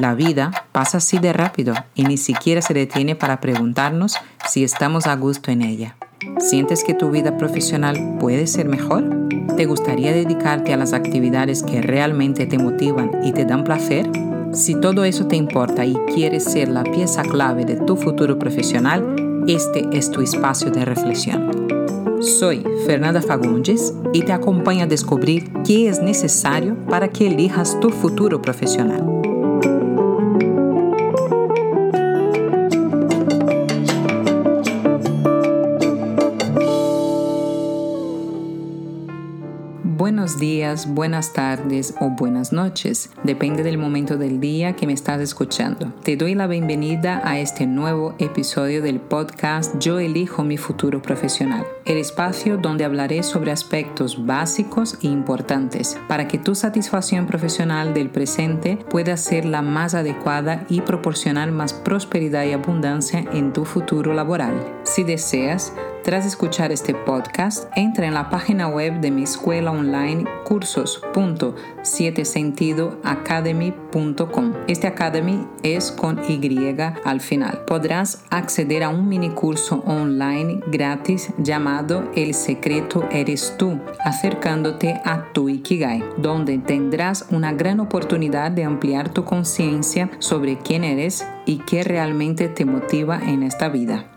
La vida pasa así de rápido y ni siquiera se detiene para preguntarnos si estamos a gusto en ella. ¿Sientes que tu vida profesional puede ser mejor? ¿Te gustaría dedicarte a las actividades que realmente te motivan y te dan placer? Si todo eso te importa y quieres ser la pieza clave de tu futuro profesional, este es tu espacio de reflexión. Soy Fernanda Fagundes y te acompaño a descubrir qué es necesario para que elijas tu futuro profesional. Buenos días, buenas tardes o buenas noches, depende del momento del día que me estás escuchando. Te doy la bienvenida a este nuevo episodio del podcast Yo elijo mi futuro profesional, el espacio donde hablaré sobre aspectos básicos e importantes para que tu satisfacción profesional del presente pueda ser la más adecuada y proporcionar más prosperidad y abundancia en tu futuro laboral. Si deseas, tras escuchar este podcast, entra en la página web de mi escuela online cursos.7sentidoacademy.com. Este academy es con Y al final. Podrás acceder a un mini curso online gratis llamado El secreto eres tú, acercándote a tu Ikigai, donde tendrás una gran oportunidad de ampliar tu conciencia sobre quién eres y qué realmente te motiva en esta vida.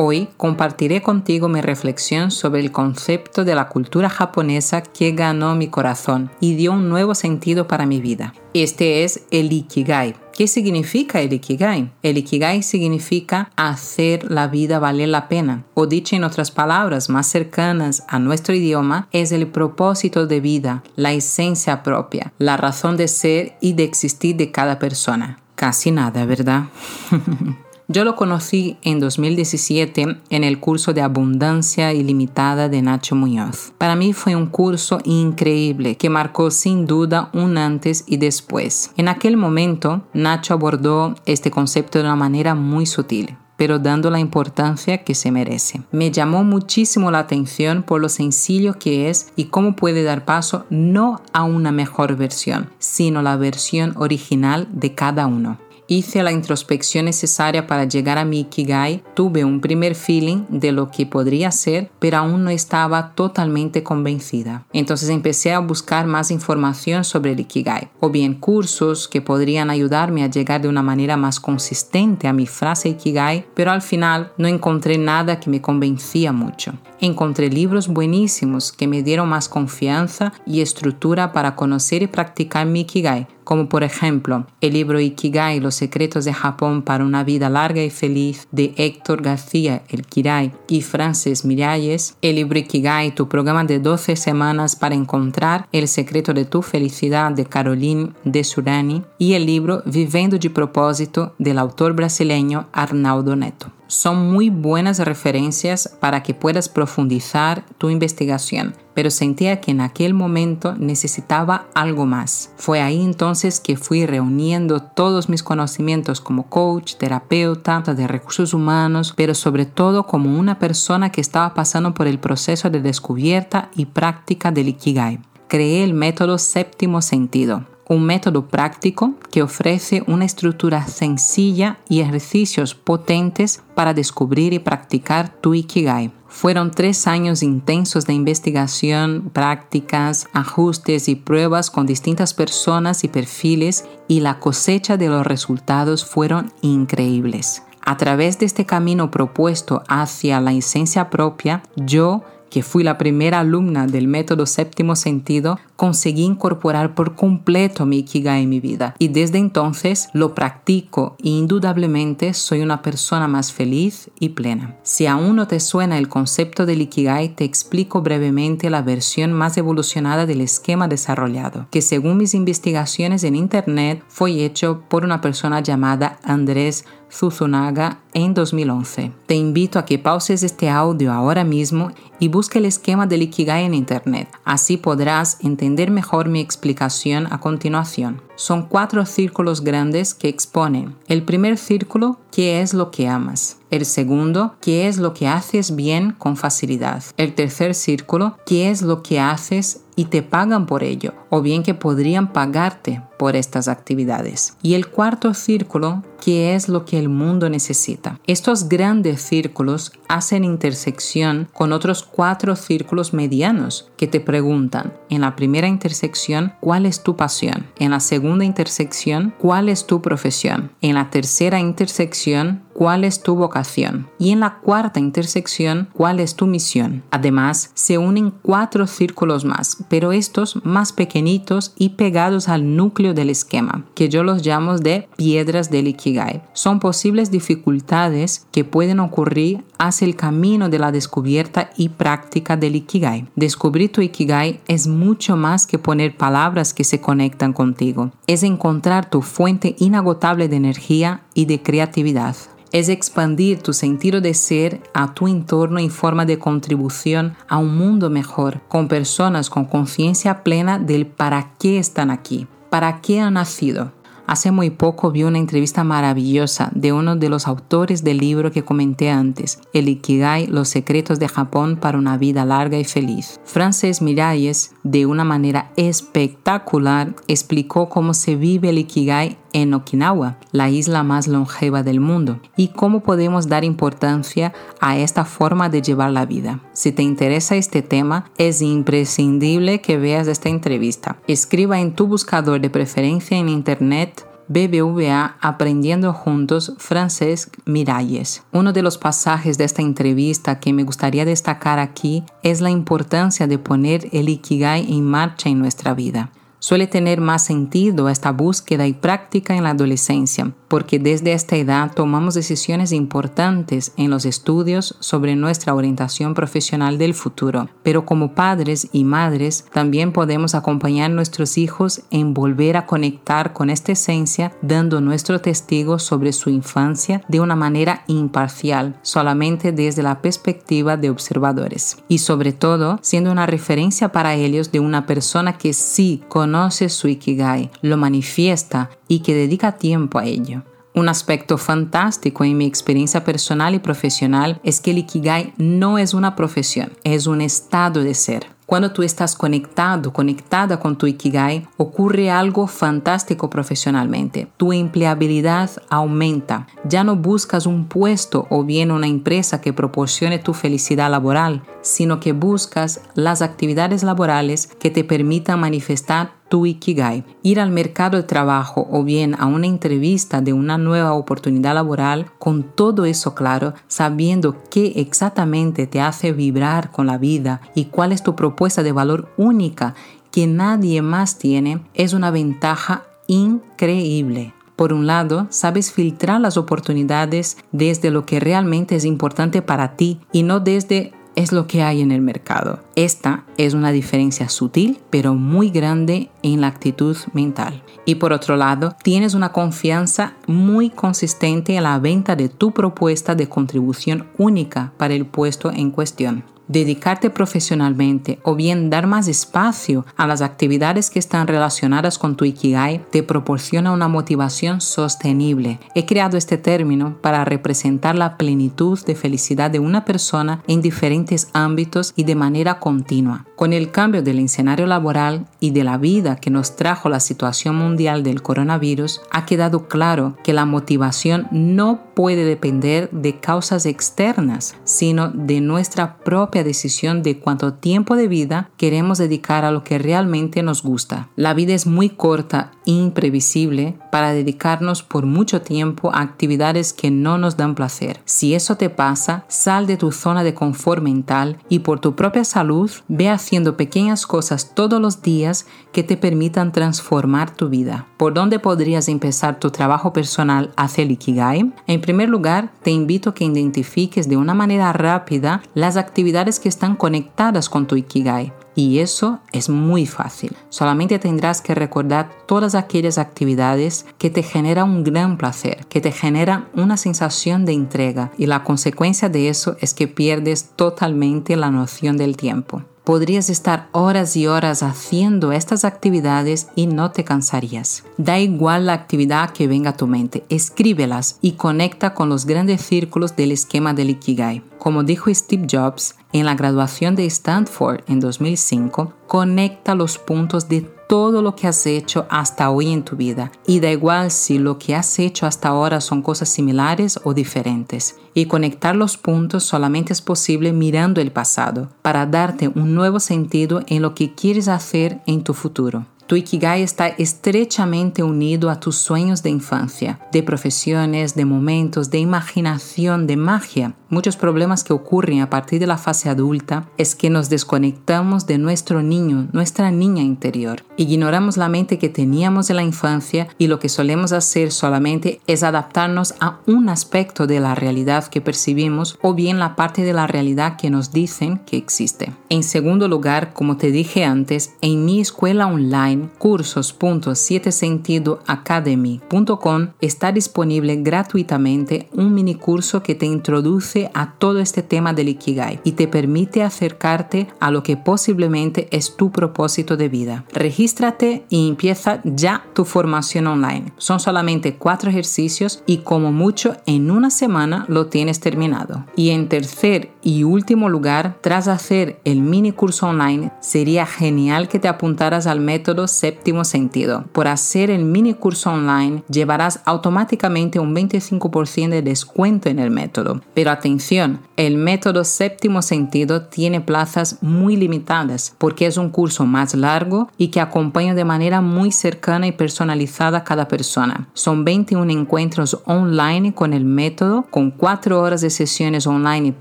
Hoy compartiré contigo mi reflexión sobre el concepto de la cultura japonesa que ganó mi corazón y dio un nuevo sentido para mi vida. Este es el Ikigai. ¿Qué significa el Ikigai? El Ikigai significa hacer la vida valer la pena, o dicho en otras palabras más cercanas a nuestro idioma, es el propósito de vida, la esencia propia, la razón de ser y de existir de cada persona. Casi nada, ¿verdad? Yo lo conocí en 2017 en el curso de Abundancia Ilimitada de Nacho Muñoz. Para mí fue un curso increíble que marcó sin duda un antes y después. En aquel momento, Nacho abordó este concepto de una manera muy sutil pero dando la importancia que se merece. Me llamó muchísimo la atención por lo sencillo que es y cómo puede dar paso no a una mejor versión, sino la versión original de cada uno. Hice la introspección necesaria para llegar a mi Ikigai, tuve un primer feeling de lo que podría ser, pero aún no estaba totalmente convencida. Entonces empecé a buscar más información sobre el Ikigai, o bien cursos que podrían ayudarme a llegar de una manera más consistente a mi frase Ikigai, pero al final no encontré nada que me convencía mucho. Encontré libros buenísimos que me dieron más confianza y estructura para conocer y practicar mi Ikigai, como por ejemplo el libro Ikigai, Los secretos de Japón para una vida larga y feliz de Héctor García, el Kirai y Frances Miralles, el libro Ikigai, tu programa de 12 semanas para encontrar el secreto de tu felicidad de Caroline de Surani y el libro Vivendo de propósito del autor brasileño Arnaldo Neto son muy buenas referencias para que puedas profundizar tu investigación, pero sentía que en aquel momento necesitaba algo más. Fue ahí entonces que fui reuniendo todos mis conocimientos como coach, terapeuta, de recursos humanos, pero sobre todo como una persona que estaba pasando por el proceso de descubierta y práctica del Ikigai. Creé el método séptimo sentido, un método práctico que ofrece una estructura sencilla y ejercicios potentes para descubrir y practicar tu Ikigai. Fueron tres años intensos de investigación, prácticas, ajustes y pruebas con distintas personas y perfiles y la cosecha de los resultados fueron increíbles. A través de este camino propuesto hacia la esencia propia, yo que fui la primera alumna del método séptimo sentido, conseguí incorporar por completo mi Ikigai en mi vida y desde entonces lo practico e indudablemente soy una persona más feliz y plena. Si aún no te suena el concepto del Ikigai, te explico brevemente la versión más evolucionada del esquema desarrollado, que según mis investigaciones en internet fue hecho por una persona llamada Andrés Zuzunaga en 2011. Te invito a que pauses este audio ahora mismo y busque el esquema del Ikigai en Internet. Así podrás entender mejor mi explicación a continuación. Son cuatro círculos grandes que exponen. El primer círculo ¿qué es lo que amas? El segundo, ¿qué es lo que haces bien con facilidad? El tercer círculo, ¿qué es lo que haces y te pagan por ello? O bien que podrían pagarte por estas actividades. Y el cuarto círculo, ¿qué es lo que el mundo necesita? Estos grandes círculos hacen intersección con otros cuatro círculos medianos que te preguntan, en la primera intersección, ¿cuál es tu pasión? En la segunda intersección, ¿cuál es tu profesión? En la tercera intersección, cuál es tu vocación y en la cuarta intersección cuál es tu misión. Además, se unen cuatro círculos más, pero estos más pequeñitos y pegados al núcleo del esquema, que yo los llamo de piedras del Ikigai. Son posibles dificultades que pueden ocurrir hacia el camino de la descubierta y práctica del Ikigai. Descubrir tu Ikigai es mucho más que poner palabras que se conectan contigo. Es encontrar tu fuente inagotable de energía y de creatividad es expandir tu sentido de ser a tu entorno en forma de contribución a un mundo mejor, con personas con conciencia plena del para qué están aquí, para qué han nacido. Hace muy poco vi una entrevista maravillosa de uno de los autores del libro que comenté antes, El Ikigai, los secretos de Japón para una vida larga y feliz. Frances Miralles, de una manera espectacular, explicó cómo se vive el Ikigai en Okinawa, la isla más longeva del mundo, y cómo podemos dar importancia a esta forma de llevar la vida. Si te interesa este tema, es imprescindible que veas esta entrevista. Escriba en tu buscador de preferencia en Internet BBVA Aprendiendo Juntos Francesc Miralles. Uno de los pasajes de esta entrevista que me gustaría destacar aquí es la importancia de poner el Ikigai en marcha en nuestra vida. Suele tener más sentido esta búsqueda y práctica en la adolescencia, porque desde esta edad tomamos decisiones importantes en los estudios sobre nuestra orientación profesional del futuro. Pero como padres y madres también podemos acompañar a nuestros hijos en volver a conectar con esta esencia, dando nuestro testigo sobre su infancia de una manera imparcial, solamente desde la perspectiva de observadores. Y sobre todo, siendo una referencia para ellos de una persona que sí conoce su Ikigai, lo manifiesta y que dedica tiempo a ello. Un aspecto fantástico en mi experiencia personal y profesional es que el Ikigai no es una profesión, es un estado de ser. Cuando tú estás conectado, conectada con tu Ikigai, ocurre algo fantástico profesionalmente. Tu empleabilidad aumenta. Ya no buscas un puesto o bien una empresa que proporcione tu felicidad laboral, sino que buscas las actividades laborales que te permitan manifestar tu Ikigai. Ir al mercado de trabajo o bien a una entrevista de una nueva oportunidad laboral con todo eso claro, sabiendo qué exactamente te hace vibrar con la vida y cuál es tu propuesta de valor única que nadie más tiene, es una ventaja increíble. Por un lado, sabes filtrar las oportunidades desde lo que realmente es importante para ti y no desde es lo que hay en el mercado. Esta es una diferencia sutil pero muy grande en la actitud mental. Y por otro lado, tienes una confianza muy consistente en la venta de tu propuesta de contribución única para el puesto en cuestión dedicarte profesionalmente o bien dar más espacio a las actividades que están relacionadas con tu Ikigai te proporciona una motivación sostenible. He creado este término para representar la plenitud de felicidad de una persona en diferentes ámbitos y de manera continua. Con el cambio del escenario laboral y de la vida que nos trajo la situación mundial del coronavirus, ha quedado claro que la motivación no puede depender de causas externas, sino de nuestra propia decisión de cuánto tiempo de vida queremos dedicar a lo que realmente nos gusta. La vida es muy corta imprevisible para dedicarnos por mucho tiempo a actividades que no nos dan placer. Si eso te pasa, sal de tu zona de confort mental y por tu propia salud ve haciendo pequeñas cosas todos los días que te permitan transformar tu vida. ¿Por dónde podrías empezar tu trabajo personal hacia el Ikigai? En primer lugar, te invito a que identifiques de una manera rápida las actividades que están conectadas con tu Ikigai. Y eso es muy fácil. Solamente tendrás que recordar todas aquellas actividades que te generan un gran placer, que te generan una sensación de entrega y la consecuencia de eso es que pierdes totalmente la noción del tiempo. Podrías estar horas y horas haciendo estas actividades y no te cansarías. Da igual la actividad que venga a tu mente, escríbelas y conecta con los grandes círculos del esquema del Ikigai. Como dijo Steve Jobs en la graduación de Stanford en 2005, conecta los puntos de todo lo que has hecho hasta hoy en tu vida y da igual si lo que has hecho hasta ahora son cosas similares o diferentes. Y conectar los puntos solamente es posible mirando el pasado para darte un nuevo sentido en lo que quieres hacer en tu futuro. Tu Ikigai está estrechamente unido a tus sueños de infancia, de profesiones, de momentos, de imaginación, de magia. Muchos problemas que ocurren a partir de la fase adulta es que nos desconectamos de nuestro niño, nuestra niña interior. Ignoramos la mente que teníamos en la infancia y lo que solemos hacer solamente es adaptarnos a un aspecto de la realidad que percibimos o bien la parte de la realidad que nos dicen que existe. En segundo lugar, como te dije antes, en mi escuela online cursos.7sentidoacademy.com está disponible gratuitamente un mini curso que te introduce a todo este tema del Ikigai y te permite acercarte a lo que posiblemente es tu propósito de vida. Regístrate y empieza ya tu formación online. Son solamente cuatro ejercicios y como mucho en una semana lo tienes terminado. Y en tercer y último lugar, tras hacer el mini curso online, sería genial que te apuntaras al método séptimo sentido. Por hacer el mini curso online, llevarás automáticamente un 25% de descuento en el método. Pero atención, el método séptimo sentido tiene plazas muy limitadas porque es un curso más largo y que acompaña de manera muy cercana y personalizada a cada persona. Son 21 encuentros online con el método, con 4 horas de sesiones online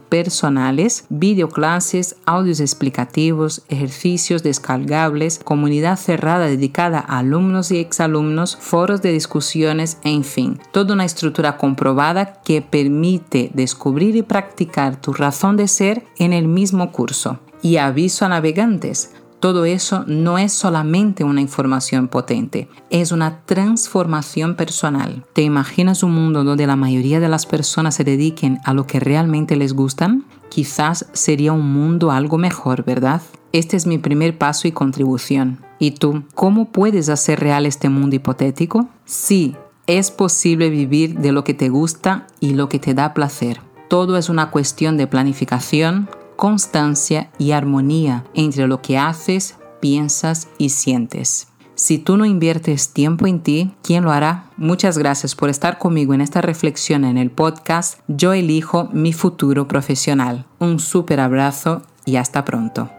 personales, videoclases, audios explicativos, ejercicios descargables, comunidad cerrada dedicada a alumnos y exalumnos, foros de discusiones, en fin, toda una estructura comprobada que permite descubrir y practicar tu razón de ser en el mismo curso. Y aviso a navegantes, todo eso no es solamente una información potente, es una transformación personal. ¿Te imaginas un mundo donde la mayoría de las personas se dediquen a lo que realmente les gustan? Quizás sería un mundo algo mejor, ¿verdad? Este es mi primer paso y contribución. ¿Y tú, cómo puedes hacer real este mundo hipotético? Sí, es posible vivir de lo que te gusta y lo que te da placer. Todo es una cuestión de planificación, constancia y armonía entre lo que haces, piensas y sientes. Si tú no inviertes tiempo en ti, ¿quién lo hará? Muchas gracias por estar conmigo en esta reflexión en el podcast Yo elijo mi futuro profesional. Un súper abrazo y hasta pronto.